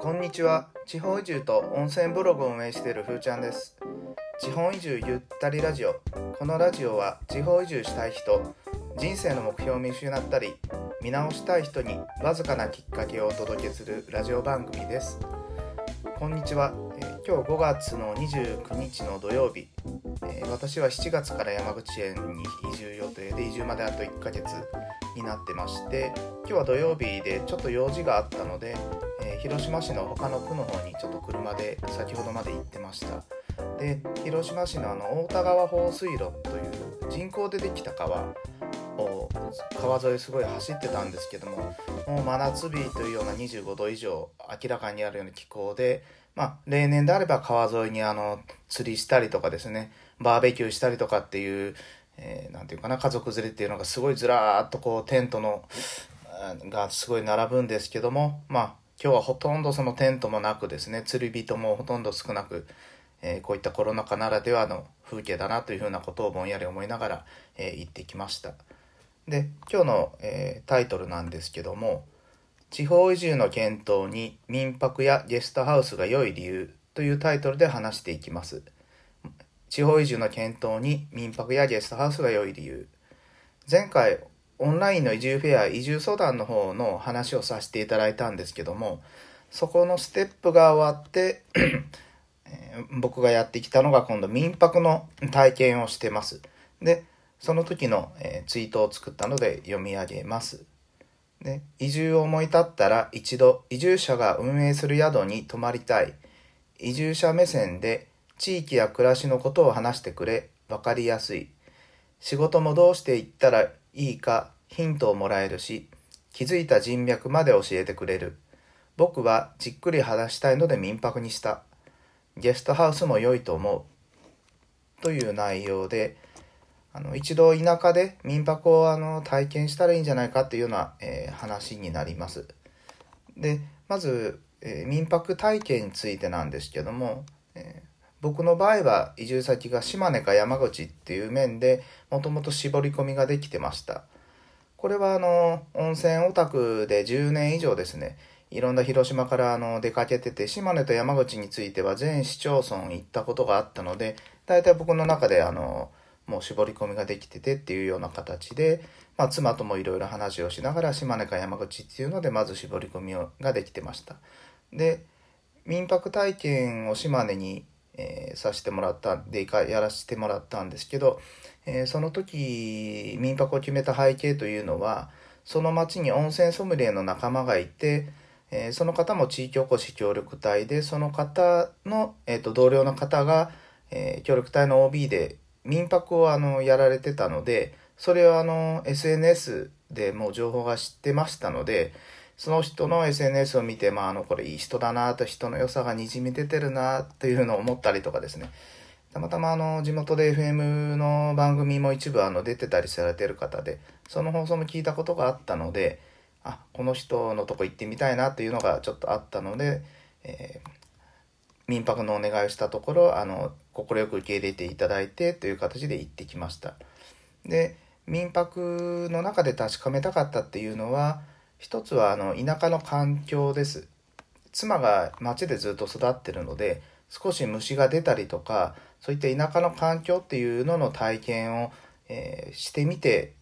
こんにちは。地方移住と温泉ブログを運営しているふーちゃんです。地方移住ゆったりラジオ。このラジオは地方移住したい人人生の目標を見失ったり見直したい人にわずかなきっかけをお届けするラジオ番組です。こんにちは、今日5月の29日の土曜日、え私は7月から山口県に移住予定で移住まであと1ヶ月。になってまして今日は土曜日でちょっと用事があったので、えー広島市の他の区の方にちょっと車で先ほどまで行ってました。で広島市のあの太田川放水路という人工でできた川を川沿いすごい走ってたんですけどももう真夏日というような25度以上明らかにあるような気候でまあ例年であれば川沿いにあの釣りしたりとかですねバーベキューしたりとかっていう、えーなんていうかな家族連れっていうのがすごいずらーっとこうテントのがすごい並ぶんですけどもまあ今日はほとんどそのテントもなくですね釣り人もほとんど少なく、えーこういったコロナ禍ならではの風景だなというふうなことをぼんやり思いながら、えー行ってきました。で今日の、えータイトルなんですけども地方移住の検討に民泊やゲストハウスが良い理由というタイトルで話していきます。地方移住の検討に民泊やゲストハウスが良い理由。前回オンラインの移住フェア移住相談の方の話をさせていただいたんですけどもそこのステップが終わって僕がやってきたのが今度民泊の体験をしてます。でその時の、えーツイートを作ったので読み上げます。で移住を思い立ったら一度移住者が運営する宿に泊まりたい。移住者目線で地域や暮らしのことを話してくれ。分かりやすい。仕事もどうしていったらいいかヒントをもらえるし気づいた人脈まで教えてくれる。僕はじっくり話したいので民泊にした。ゲストハウスも良いと思う。という内容であの一度田舎で民泊をあの体験したらいいんじゃないかっていうような、えー話になります。でまず、えー民泊体験についてなんですけども、僕の場合は移住先が島根か山口っていう面でもともと絞り込みができてました。これはあの温泉オタクで10年以上ですねいろんな広島からあの出かけてて島根と山口については全市町村行ったことがあったので大体僕の中であのもう絞り込みができててっていうような形で、まあ、妻ともいろいろ話をしながら島根か山口っていうのでまず絞り込みができてました。で民泊体験を島根に、えーさせてもらったんでかやらせてもらったんですけど、えーその時民泊を決めた背景というのはその町に温泉ソムリエの仲間がいて、えーその方も地域おこし協力隊でその方の、えーと同僚の方が、えー協力隊の OB で民泊をあのやられてたのでそれをあの SNS でもう情報が知ってましたのでその人の SNS を見て、まあ、あのこれいい人だなと人の良さがにじみ出てるなというのを思ったりとかですね。たまたまあの地元で FM の番組も一部あの出てたりされてる方でその放送も聞いたことがあったのであこの人のとこ行ってみたいなっていうのがちょっとあったので、えー民泊のお願いをしたところあの快く受け入れていただいてという形で行ってきました。で民泊の中で確かめたかったっていうのは一つはあの田舎の環境です。妻が町でずっと育ってるので少し虫が出たりとかそういった田舎の環境っていうのの体験を、えーしてみて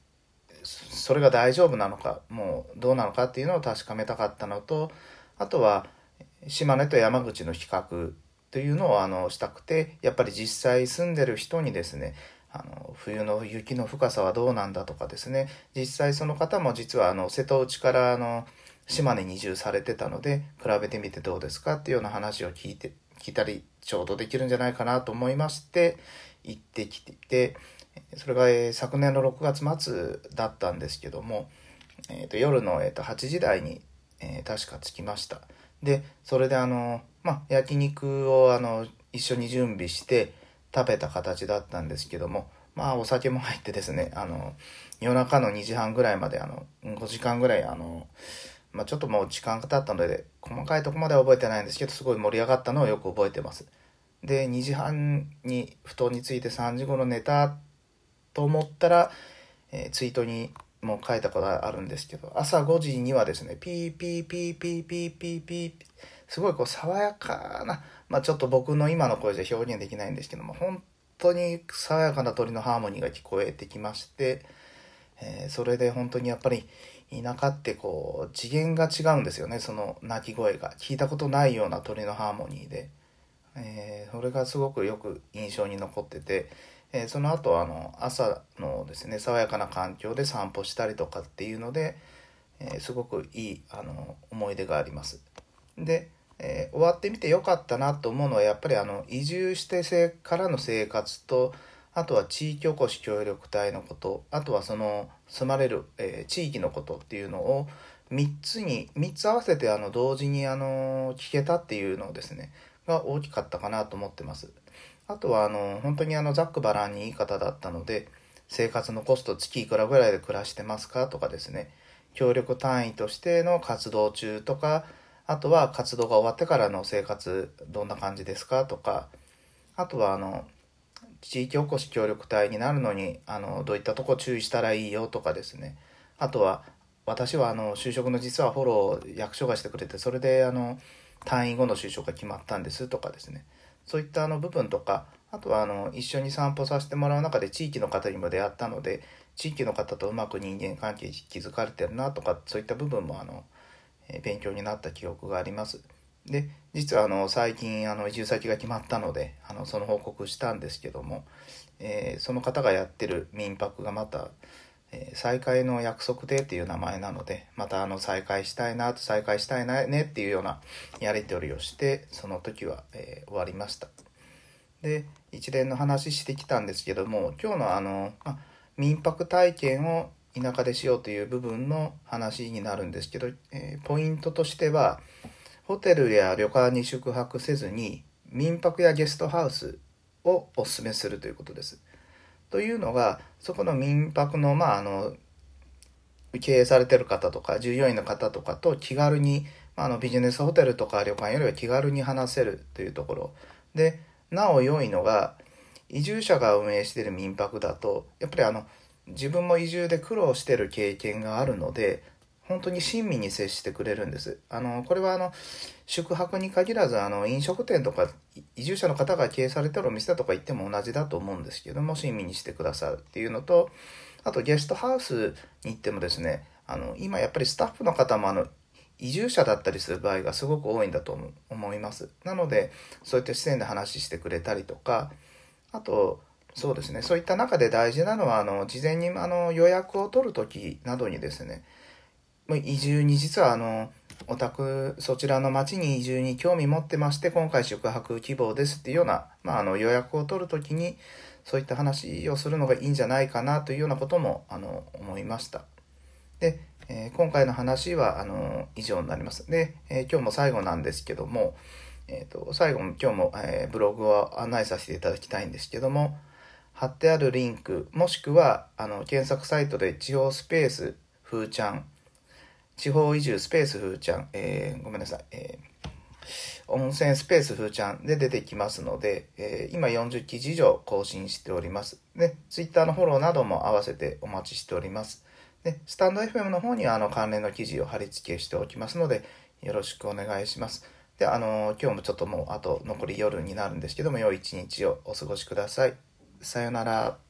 それが大丈夫なのかもうどうなのかっていうのを確かめたかったのとあとは島根と山口の比較というのをあのしたくてやっぱり実際住んでる人にですねあの冬の雪の深さはどうなんだとかですね。実際その方も実はあの瀬戸内からあの島根に移住されてたので比べてみてどうですかっていうような話を聞いて聞いたりちょうどできるんじゃないかなと思いまして行ってきてそれが、えー昨年の6月末だったんですけども、えーと夜の、えーと8時台に、えー確か着きました。でそれであの、まあ、焼肉をあの一緒に準備して食べた形だったんですけどもまあお酒も入ってですねあの夜中の2時半ぐらいまであの5時間ぐらいあの、まあ、ちょっともう時間が経ったので細かいとこまでは覚えてないんですけどすごい盛り上がったのをよく覚えてます。で2時半に布団について3時頃寝たと思ったら、えーツイートにも書いたことあるんですけど朝5時にはですねピーピーピーピーピーピーピーすごいこう爽やかな、まあ、ちょっと僕の今の声じゃ表現できないんですけども本当に爽やかな鳥のハーモニーが聞こえてきまして、えー、それで本当にやっぱり田舎ってこう次元が違うんですよねその鳴き声が聞いたことないような鳥のハーモニーで、えー、それがすごくよく印象に残ってて。えー、その後あの朝のですね爽やかな環境で散歩したりとかっていうので、えー、すごくいいあの思い出があります。で、えー、終わってみてよかったなと思うのはやっぱりあの移住してからの生活とあとは地域おこし協力隊のことあとはその住まれる、え地域のことっていうのを3つに3つ合わせてあの同時にあの聞けたっていうのをですねが大きかったかなと思ってます。あとはあの本当にあのざっくばらんにいい方だったので生活のコスト月いくらぐらいで暮らしてますかとかですね協力単位としての活動中とかあとは活動が終わってからの生活どんな感じですかとかあとはあの地域おこし協力隊になるのにあのどういったとこ注意したらいいよとかですね。あとは私はあの就職の実はフォロー役所がしてくれてそれであの退院後の就職が決まったんですとかですね。そういったあの部分とかあとはあの一緒に散歩させてもらう中で地域の方にも出会ったので地域の方とうまく人間関係築かれてるなとかそういった部分もあの、勉強になった記憶があります。で実はあの最近あの移住先が決まったのであのその報告したんですけども、えー、その方がやってる民泊がまた、えー、再開の約束でっていう名前なのでまたあの再開したいなと再開したいなねっていうようなやり取りをしてその時は、えー、終わりましたで一連の話してきたんですけども今日のあの、ま民泊体験を田舎でしようという部分の話になるんですけど、えー、ポイントとしてはホテルや旅館に宿泊せずに民泊やゲストハウスをおすすめするということです。というのがそこの民泊の,、まあ、あの経営されてる方とか従業員の方とかと気軽に、まあ、あのビジネスホテルとか旅館よりは気軽に話せるというところでなお良いのが移住者が運営している民泊だとやっぱりあの自分も移住で苦労してる経験があるので本当に親身に接してくれるんです。あのこれはあの宿泊に限らずあの飲食店とか移住者の方が経営されてるお店とか行っても同じだと思うんですけども親身にしてくださるっていうのとあとゲストハウスに行ってもですねあの今やっぱりスタッフの方もあの移住者だったりする場合がすごく多いんだと思います。なのでそういった視点で話してくれたりとかあとそうですねそういった中で大事なのはあの事前にあの予約を取る時などにですね移住に実はあのお宅そちらの町に移住に興味持ってまして今回宿泊希望ですっていうような、まあ、あの予約を取る時にそういった話をするのがいいんじゃないかなというようなこともあの思いました。でえー、今回の話はあの以上になります。で、えー、今日も最後なんですけども、えーと、最後も今日も、え、ブログを案内させていただきたいんですけども貼ってあるリンクもしくはあの検索サイトで地方スペースふーちゃん地方移住スペースふーちゃん、えー、ごめんなさい、えー、温泉スペースふーちゃんで出てきますので、えー、今40記事以上更新しております。で、Twitter のフォローなども合わせてお待ちしております。で、スタンド FM の方にはあの関連の記事を貼り付けしておきますので、よろしくお願いします。で、あの、今日もちょっともうあと残り夜になるんですけども、良い一日をお過ごしください。さよなら。